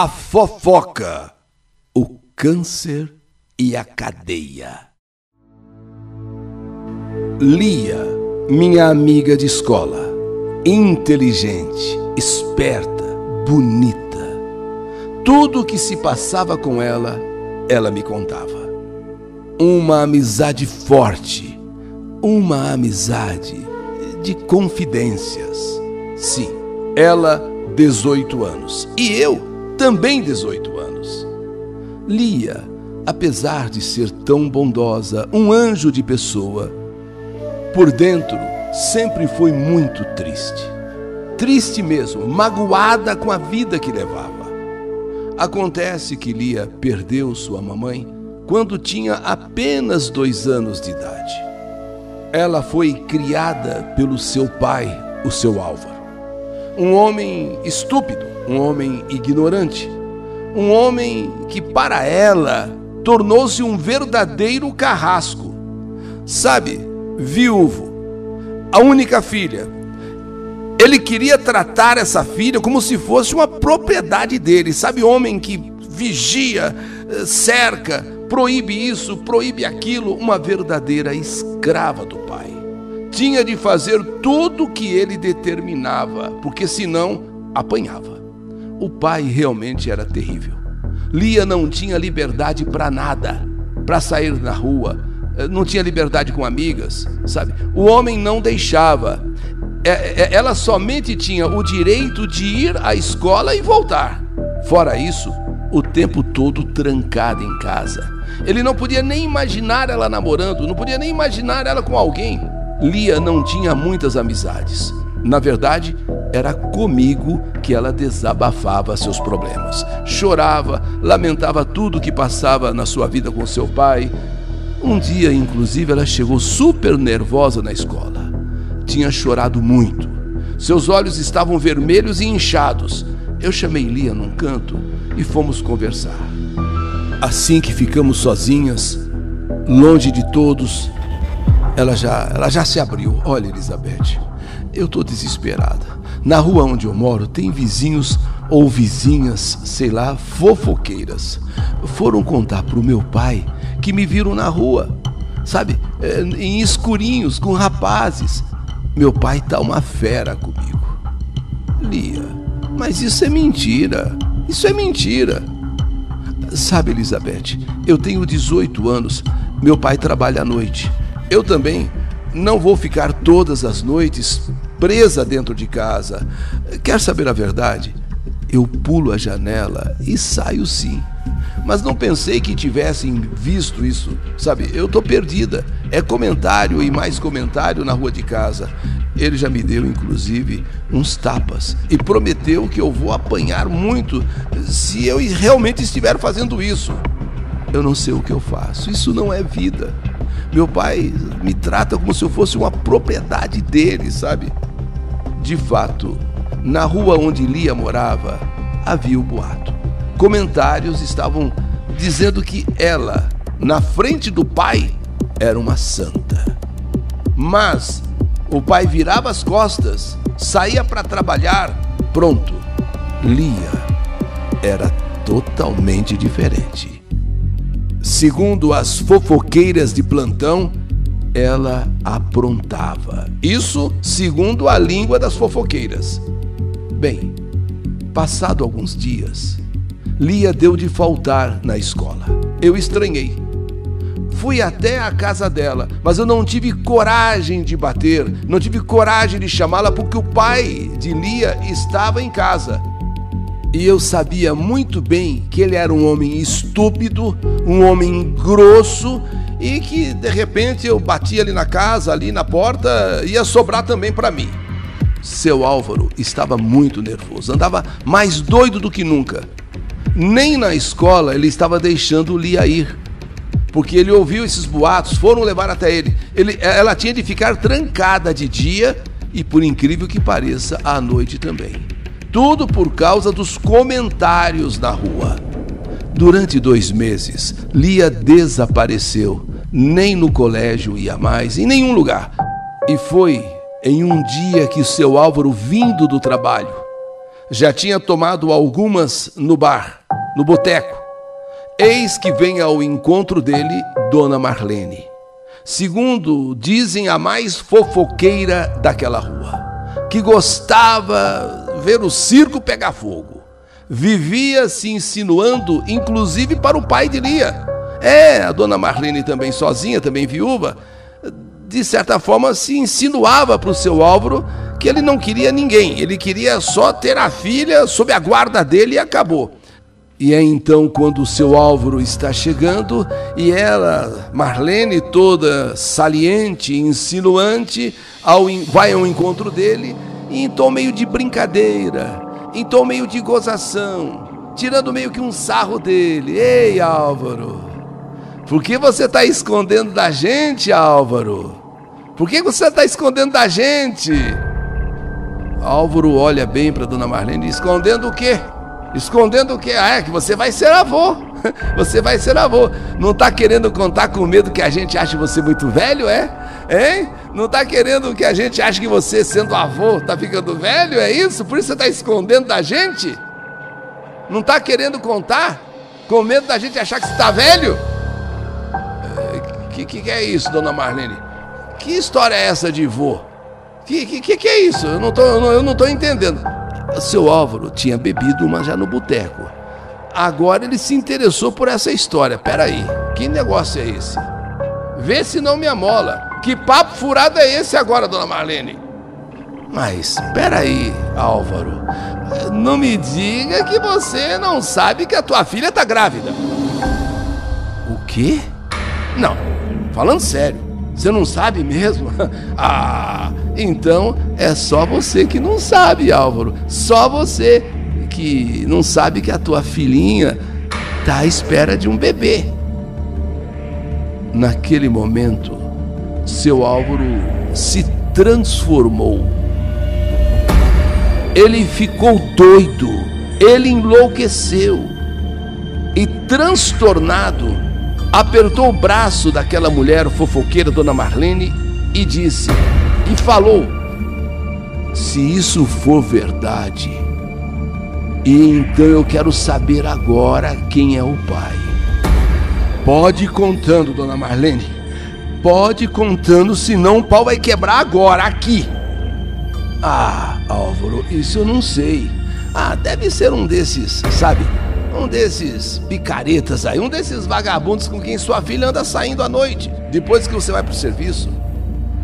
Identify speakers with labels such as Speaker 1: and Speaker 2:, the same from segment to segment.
Speaker 1: A fofoca, o câncer e a cadeia. Lia, minha amiga de escola, inteligente, esperta, bonita. Tudo o que se passava com ela, ela me contava. Uma amizade forte, uma amizade de confidências. Sim, ela, 18 anos, e eu, também 18 anos. Lia, apesar de ser tão bondosa, um anjo de pessoa, por dentro sempre foi muito triste. Triste mesmo, magoada com a vida que levava. Acontece que Lia perdeu sua mamãe quando tinha apenas dois anos de idade. Ela foi criada pelo seu pai, o seu Álvaro. Um homem estúpido, um homem ignorante, um homem que para ela tornou-se um verdadeiro carrasco. Sabe, viúvo, a única filha. Ele queria tratar essa filha como se fosse uma propriedade dele. Sabe, homem que vigia, cerca, proíbe isso, proíbe aquilo, uma verdadeira escrava do pai. Tinha de fazer tudo o que ele determinava, porque senão apanhava. O pai realmente era terrível. Lia não tinha liberdade para nada, para sair na rua, não tinha liberdade com amigas, sabe? O homem não deixava. Ela somente tinha o direito de ir à escola e voltar. Fora isso, o tempo todo trancada em casa. Ele não podia nem imaginar ela namorando, não podia nem imaginar ela com alguém. Lia não tinha muitas amizades. Na verdade, era comigo que ela desabafava seus problemas. Chorava, lamentava tudo que passava na sua vida com seu pai. Um dia, inclusive, ela chegou super nervosa na escola. Tinha chorado muito. Seus olhos estavam vermelhos e inchados. Eu chamei Lia num canto e fomos conversar. Assim que ficamos sozinhas, longe de todos, ela já, ela já se abriu. Olha, Elizabeth, eu estou desesperada. Na rua onde eu moro tem vizinhos ou vizinhas, sei lá, fofoqueiras. Foram contar para o meu pai que me viram na rua, sabe, é, em escurinhos com rapazes. Meu pai tá uma fera comigo. Lia, mas isso é mentira. Isso é mentira. Sabe, Elizabeth, eu tenho 18 anos, meu pai trabalha à noite. Eu também não vou ficar todas as noites presa dentro de casa. Quer saber a verdade? Eu pulo a janela e saio sim. Mas não pensei que tivessem visto isso, sabe? Eu tô perdida. É comentário e mais comentário na rua de casa. Ele já me deu, inclusive, uns tapas e prometeu que eu vou apanhar muito se eu realmente estiver fazendo isso. Eu não sei o que eu faço. Isso não é vida. Meu pai me trata como se eu fosse uma propriedade dele, sabe? De fato, na rua onde Lia morava, havia o boato. Comentários estavam dizendo que ela, na frente do pai, era uma santa. Mas o pai virava as costas, saía para trabalhar, pronto. Lia era totalmente diferente. Segundo as fofoqueiras de plantão, ela aprontava. Isso segundo a língua das fofoqueiras. Bem, passado alguns dias, Lia deu de faltar na escola. Eu estranhei. Fui até a casa dela, mas eu não tive coragem de bater, não tive coragem de chamá-la porque o pai de Lia estava em casa. E eu sabia muito bem que ele era um homem estúpido, um homem grosso e que de repente eu batia ali na casa, ali na porta, ia sobrar também para mim. Seu Álvaro estava muito nervoso, andava mais doido do que nunca. Nem na escola ele estava deixando Lia ir, porque ele ouviu esses boatos, foram levar até ele. ele. Ela tinha de ficar trancada de dia e, por incrível que pareça, à noite também. Tudo por causa dos comentários na rua. Durante dois meses, Lia desapareceu. Nem no colégio ia mais, em nenhum lugar. E foi em um dia que seu Álvaro, vindo do trabalho, Já tinha tomado algumas no bar, no boteco. Eis que vem ao encontro dele Dona Marlene. Segundo dizem a mais fofoqueira daquela rua, que gostava ver o circo pegar fogo. Vivia se insinuando, inclusive para o pai de Lia. É, a dona Marlene também sozinha, também viúva, de certa forma se insinuava para o seu Álvaro que ele não queria ninguém, ele queria só ter a filha sob a guarda dele e acabou. E é então quando o seu Álvaro está chegando e ela, Marlene, toda saliente, insinuante, ao, vai ao encontro dele e em tom meio de brincadeira, em tom meio de gozação, tirando meio que um sarro dele. Ei, Álvaro, por que você está escondendo da gente, Álvaro? Por que você está escondendo da gente? Álvaro olha bem para Dona Marlene, escondendo o quê? Escondendo o quê? Ah, é que você vai ser avô. Você vai ser avô. Não está querendo contar com medo que a gente ache você muito velho, é? Hein? Não está querendo que a gente ache que você, sendo avô, está ficando velho? É isso? Por isso você está escondendo da gente? Não está querendo contar? Com medo da gente achar que você está velho? O que, que, que é isso, dona Marlene? Que história é essa de vô? Que, que, que é isso? Eu não tô, eu não estou entendendo. Seu Álvaro tinha bebido uma já no boteco. Agora ele se interessou por essa história. Peraí, que negócio é esse? Vê se não me amola. Que papo furado é esse agora, dona Marlene? Mas, peraí, Álvaro. Não me diga que você não sabe que a tua filha tá grávida. O quê? Não, falando sério. Você não sabe mesmo? ah, então é só você que não sabe, Álvaro. Só você que não sabe que a tua filhinha está à espera de um bebê. Naquele momento, seu Álvaro se transformou. Ele ficou doido, ele enlouqueceu e transtornado apertou o braço daquela mulher fofoqueira, Dona Marlene, e disse, e falou: Se isso for verdade, e então eu quero saber agora quem é o pai. Pode ir contando, Dona Marlene. Pode ir contando, senão o pau vai quebrar agora, aqui. Ah, Álvaro, isso eu não sei. Ah, deve ser um desses, sabe? Um desses picaretas aí, um desses vagabundos com quem sua filha anda saindo à noite, depois que você vai pro serviço.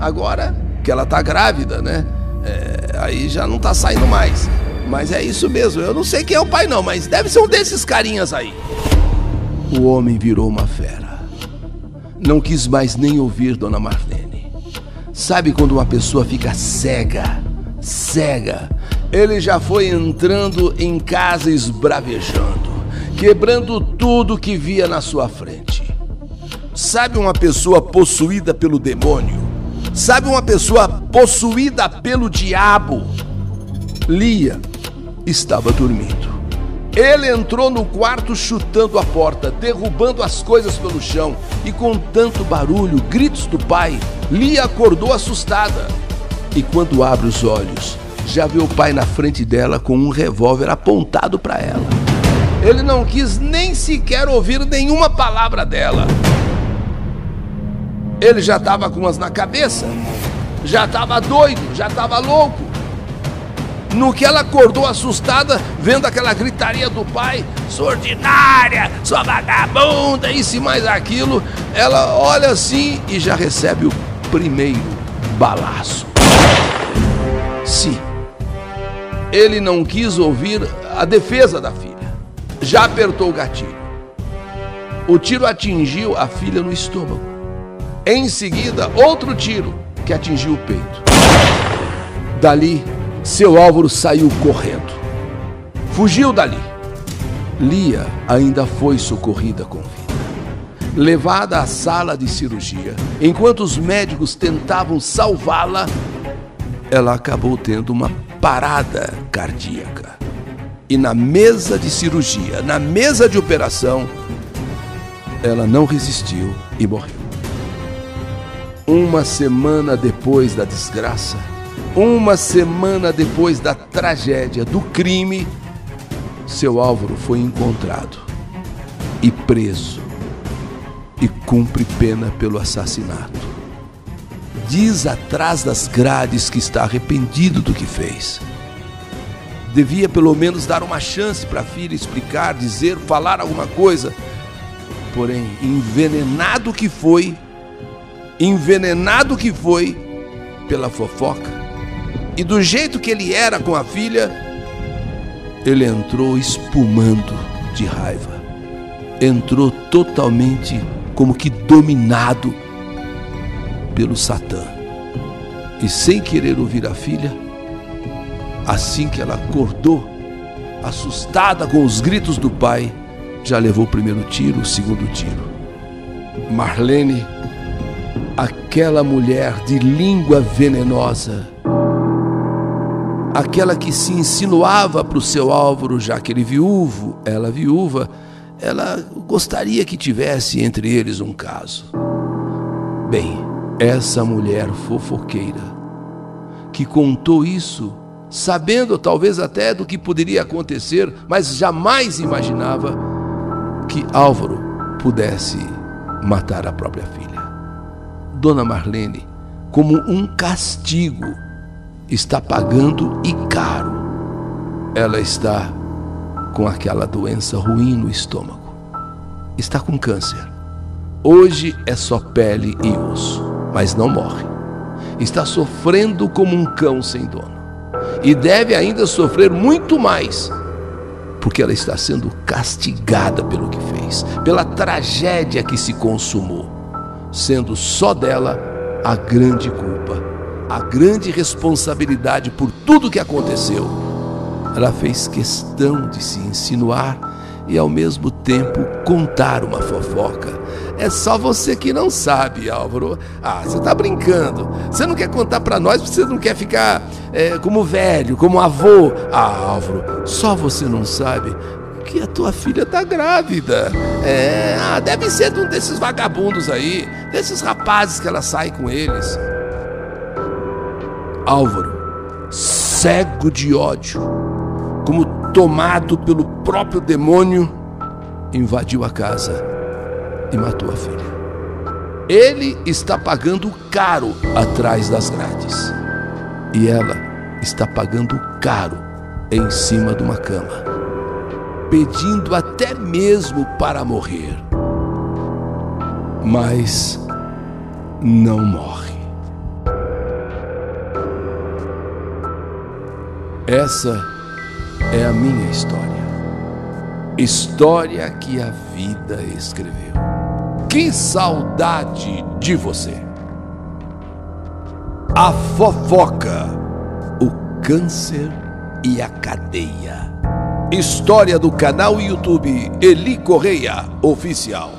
Speaker 1: Agora que ela tá grávida, né? É, aí já não tá saindo mais. Mas é isso mesmo, eu não sei quem é o pai não, mas deve ser um desses carinhas aí. O homem virou uma fera. Não quis mais nem ouvir Dona Marlene. Sabe quando uma pessoa fica cega? Cega. Ele já foi entrando em casa esbravejando quebrando tudo que via na sua frente. Sabe uma pessoa possuída pelo demônio? Sabe uma pessoa possuída pelo diabo? Lia estava dormindo. Ele entrou no quarto chutando a porta, derrubando as coisas pelo chão e com tanto barulho, gritos do pai, Lia acordou assustada. E quando abre os olhos, já vê o pai na frente dela com um revólver apontado para ela. Ele não quis nem sequer ouvir nenhuma palavra dela. Ele já estava com umas na cabeça, já estava doido, já estava louco. No que ela acordou assustada, vendo aquela gritaria do pai, sua ordinária, sua vagabunda, e mais aquilo, ela olha assim e já recebe o primeiro balaço. Sim, ele não quis ouvir a defesa da filha já apertou o gatilho. O tiro atingiu a filha no estômago. Em seguida, outro tiro que atingiu o peito. Dali, seu Álvaro saiu correndo. Fugiu dali. Lia ainda foi socorrida com vida. Levada à sala de cirurgia, enquanto os médicos tentavam salvá-la, ela acabou tendo uma parada cardíaca e na mesa de cirurgia, na mesa de operação, ela não resistiu e morreu. Uma semana depois da desgraça, Uma semana depois da tragédia do crime, seu Álvaro foi encontrado e preso e cumpre pena pelo assassinato. Diz atrás das grades que está arrependido do que fez. Devia pelo menos dar uma chance para a filha explicar, dizer, falar alguma coisa. Porém, envenenado que foi, envenenado que foi pela fofoca, e do jeito que ele era com a filha, ele entrou espumando de raiva. Entrou totalmente como que dominado pelo Satã. E sem querer ouvir a filha, assim que ela acordou, assustada com os gritos do pai, já levou o primeiro tiro, o segundo tiro. Marlene, aquela mulher de língua venenosa, aquela que se insinuava para o seu Álvaro, já que ele viúvo, ela viúva, ela gostaria que tivesse entre eles um caso. Bem, essa mulher fofoqueira que contou isso, sabendo talvez até do que poderia acontecer, mas jamais imaginava que Álvaro pudesse matar a própria filha. Dona Marlene, como um castigo, está pagando e caro. Ela está com aquela doença ruim no estômago. Está com câncer. Hoje é só pele e osso, mas não morre. Está sofrendo como um cão sem dono. E deve ainda sofrer muito mais, porque ela está sendo castigada pelo que fez, pela tragédia que se consumou, sendo só dela a grande culpa a grande responsabilidade por tudo que aconteceu. Ela fez questão de se insinuar e ao mesmo tempo contar uma fofoca. É só você que não sabe, Álvaro. Ah, você está brincando. Você não quer contar para nós porque você não quer ficar é, como velho, como avô. Ah, Álvaro, só você não sabe que a tua filha tá grávida. É, ah, deve ser de um desses vagabundos aí, desses rapazes que ela sai com eles. Álvaro, cego de ódio, como tomado pelo próprio demônio, invadiu a casa e matou a filha. Ele está pagando caro atrás das grades e ela está pagando caro em cima de uma cama, pedindo até mesmo para morrer. Mas não morre. Essa é a minha história. História que a vida escreveu. Que saudade de você! A fofoca, o câncer e a cadeia. História do canal YouTube Eli Correia Oficial.